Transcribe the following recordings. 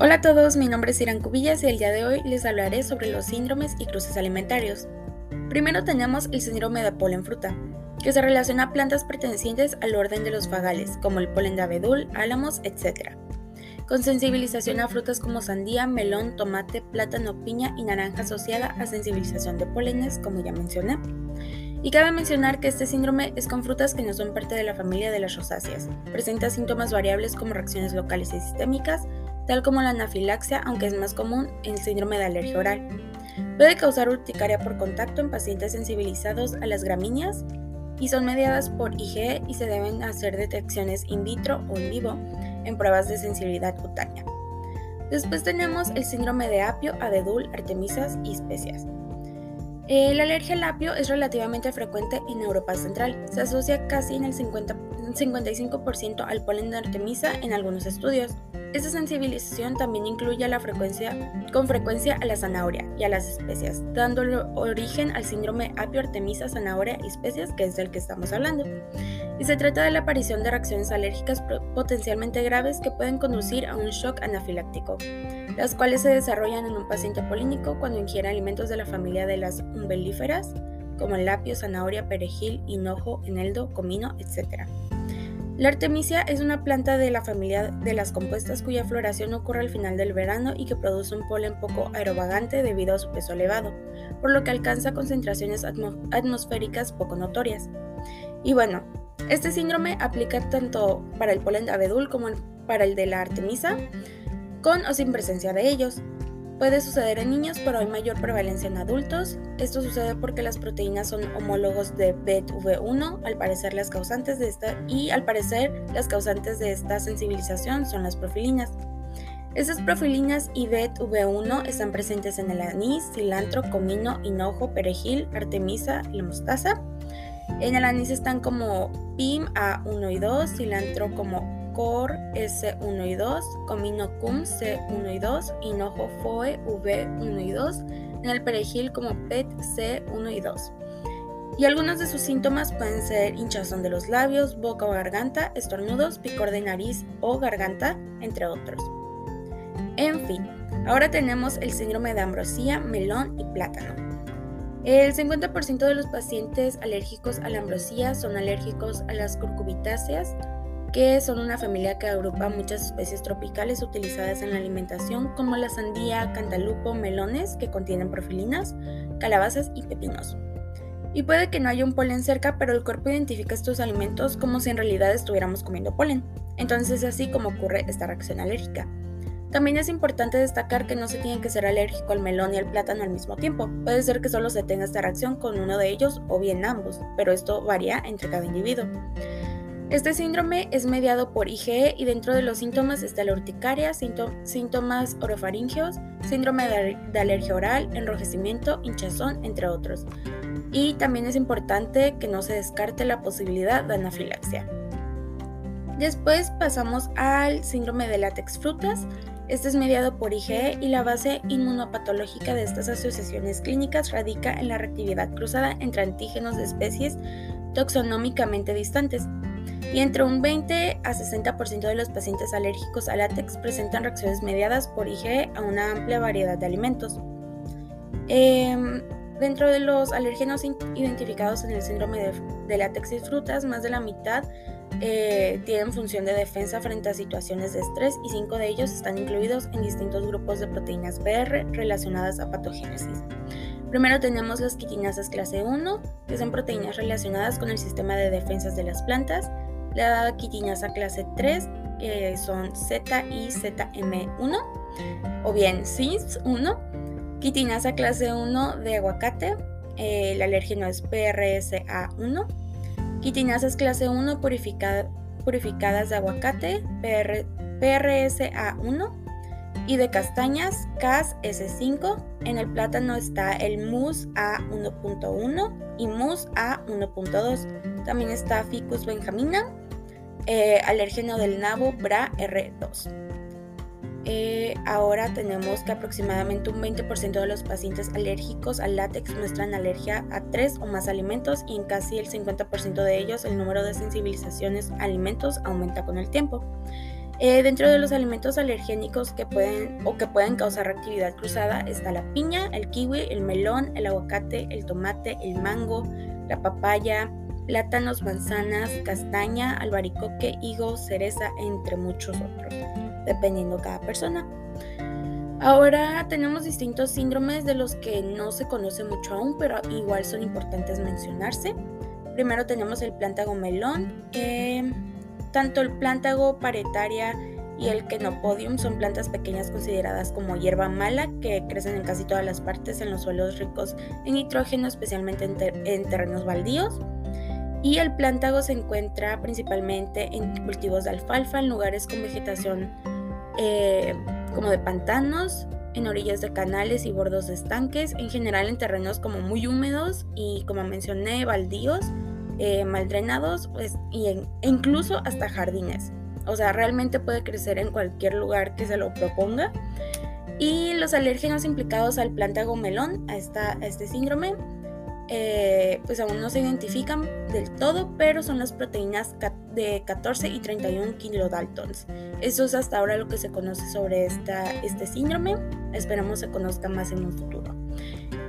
Hola a todos, mi nombre es Irán Cubillas y el día de hoy les hablaré sobre los síndromes y cruces alimentarios. Primero tenemos el síndrome de polen fruta, que se relaciona a plantas pertenecientes al orden de los fagales, como el polen de abedul, álamos, etc., con sensibilización a frutas como sandía, melón, tomate, plátano, piña y naranja asociada a sensibilización de polenes, como ya mencioné. Y cabe mencionar que este síndrome es con frutas que no son parte de la familia de las rosáceas. Presenta síntomas variables como reacciones locales y sistémicas, tal como la anafilaxia, aunque es más común el síndrome de alergia oral. Puede causar urticaria por contacto en pacientes sensibilizados a las gramíneas y son mediadas por IgE y se deben hacer detecciones in vitro o en vivo en pruebas de sensibilidad cutánea. Después tenemos el síndrome de apio, abedul, artemisas y especias. Eh, la alergia al apio es relativamente frecuente en Europa Central. Se asocia casi en el 50, 55% al polen de artemisa en algunos estudios. Esta sensibilización también incluye la frecuencia, con frecuencia a la zanahoria y a las especias, dando origen al síndrome apio-artemisa, zanahoria y especias, que es del que estamos hablando. Y se trata de la aparición de reacciones alérgicas potencialmente graves que pueden conducir a un shock anafiláctico, las cuales se desarrollan en un paciente polínico cuando ingiere alimentos de la familia de las umbelíferas, como el apio, zanahoria, perejil, hinojo, eneldo, comino, etc. La artemisia es una planta de la familia de las compuestas cuya floración ocurre al final del verano y que produce un polen poco aerovagante debido a su peso elevado, por lo que alcanza concentraciones atmosféricas poco notorias. Y bueno, este síndrome aplica tanto para el polen de abedul como para el de la artemisa, con o sin presencia de ellos. Puede suceder en niños, pero hay mayor prevalencia en adultos. Esto sucede porque las proteínas son homólogos de BETV1, al parecer las causantes de esta y al parecer las causantes de esta sensibilización son las profilinas. Estas profilinas y BETV1 están presentes en el anís, cilantro, comino, hinojo, perejil, artemisa y mostaza. En el anís están como PIM A1 y 2, cilantro como COR S1 y 2, Comino CUM C1 y 2, Hinojo FOE V1 y 2, en el perejil como PET C1 y 2. Y algunos de sus síntomas pueden ser hinchazón de los labios, boca o garganta, estornudos, picor de nariz o garganta, entre otros. En fin, ahora tenemos el síndrome de ambrosía, melón y plátano. El 50% de los pacientes alérgicos a la ambrosía son alérgicos a las curcubitáceas, que son una familia que agrupa muchas especies tropicales utilizadas en la alimentación como la sandía, cantalupo, melones que contienen profilinas, calabazas y pepinos. Y puede que no haya un polen cerca, pero el cuerpo identifica estos alimentos como si en realidad estuviéramos comiendo polen. Entonces es así como ocurre esta reacción alérgica. También es importante destacar que no se tiene que ser alérgico al melón y al plátano al mismo tiempo. Puede ser que solo se tenga esta reacción con uno de ellos o bien ambos, pero esto varía entre cada individuo. Este síndrome es mediado por IgE y dentro de los síntomas está la urticaria, síntomas orofaringeos, síndrome de alergia oral, enrojecimiento, hinchazón, entre otros. Y también es importante que no se descarte la posibilidad de anafilaxia. Después pasamos al síndrome de látex frutas. Este es mediado por IgE y la base inmunopatológica de estas asociaciones clínicas radica en la reactividad cruzada entre antígenos de especies taxonómicamente distantes y entre un 20 a 60% de los pacientes alérgicos a látex presentan reacciones mediadas por IgE a una amplia variedad de alimentos. Em, dentro de los alérgenos identificados en el síndrome de, látex y frutas, más de la mitad eh, tienen función de defensa frente a situaciones de estrés y 5 de ellos están incluidos en distintos grupos de proteínas BR relacionadas a patogénesis. Primero tenemos las quitinasas clase 1, que son proteínas relacionadas con el sistema de defensas de las plantas. La quitinasa clase 3 eh, son Z y ZM1 o bien CIS1. Quitinasa clase 1 de aguacate, eh, el alérgeno es PRSA1. Quitinasas clase 1 purificadas de aguacate, PRSA1 y de castañas CAS S5. En el plátano está el MUS A1.1 y MUS A1.2. También está Ficus benjamina, eh, alérgeno del nabo BRA R2. Eh, ahora tenemos que aproximadamente un 20% de los pacientes alérgicos al látex muestran alergia a tres o más alimentos y en casi el 50% de ellos el número de sensibilizaciones a alimentos aumenta con el tiempo. Eh, dentro de los alimentos alergénicos que pueden o que pueden causar actividad cruzada está la piña, el kiwi, el melón, el aguacate, el tomate, el mango, la papaya, plátanos, manzanas, castaña, albaricoque, higo, cereza, entre muchos otros, dependiendo cada persona. Ahora tenemos distintos síndromes de los que no se conoce mucho aún, pero igual son importantes mencionarse. Primero tenemos el plántago melón. Eh, tanto el plántago paretaria y el kenopodium son plantas pequeñas consideradas como hierba mala que crecen en casi todas las partes en los suelos ricos en nitrógeno, especialmente en, terrenos baldíos. Y el plántago se encuentra principalmente en cultivos de alfalfa, en lugares con vegetación eh, como de pantanos, en orillas de canales y bordos de estanques, en general en terrenos como muy húmedos y como mencioné, baldíos eh, mal drenados pues, y e incluso hasta jardines. O sea, realmente puede crecer en cualquier lugar que se lo proponga. Y los alérgenos implicados al plántago melón, a, esta, a este síndrome, eh, pues aún no se identifican del todo, pero son las proteínas de 14 y 31 kilodaltons. Eso es hasta ahora lo que se conoce sobre esta, este síndrome. Esperamos se conozca más en un futuro.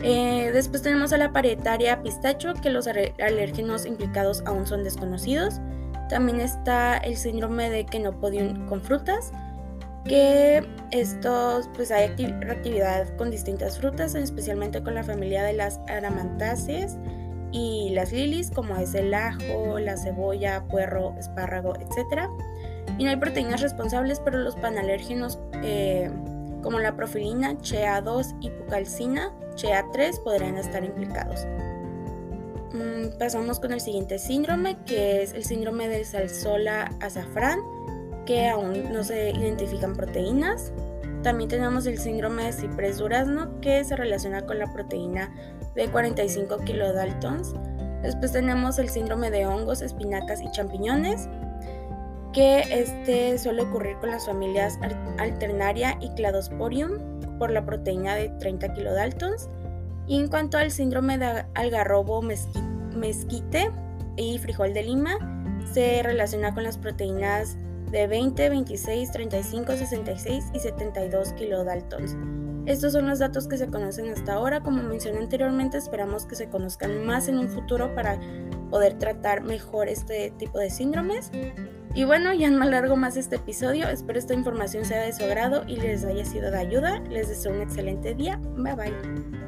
Eh, después tenemos a la paretaria pistacho, que los alérgenos implicados aún son desconocidos. También está el síndrome de Kenopodium con frutas, que estos, pues hay actividad con distintas frutas, especialmente con la familia de las aramantáceas y las lilies, como es el ajo, la cebolla, puerro, espárrago, etc. Y no hay proteínas responsables, pero los panalérgenos eh, como la profilina, CHEA2 y pucalcina, CHEA3 podrían estar implicados. Mm, pasamos con el siguiente síndrome, que es el síndrome de salsola azafrán, que aún no se identifican proteínas. También tenemos el síndrome de ciprés durazno, que se relaciona con la proteína de 45 kilodaltons. Después tenemos el síndrome de hongos, espinacas y champiñones, que este suele ocurrir con las familias Alternaria y Cladosporium por la proteína de 30 kilodaltons. Y en cuanto al síndrome de algarrobo mezquite y frijol de lima, se relaciona con las proteínas de 20, 26, 35, 66 y 72 kilodaltons. Estos son los datos que se conocen hasta ahora. Como mencioné anteriormente, esperamos que se conozcan más en un futuro para poder tratar mejor este tipo de síndromes. Y bueno, ya no alargo más este episodio, espero esta información sea de su agrado y les haya sido de ayuda. Les deseo un excelente día. Bye bye.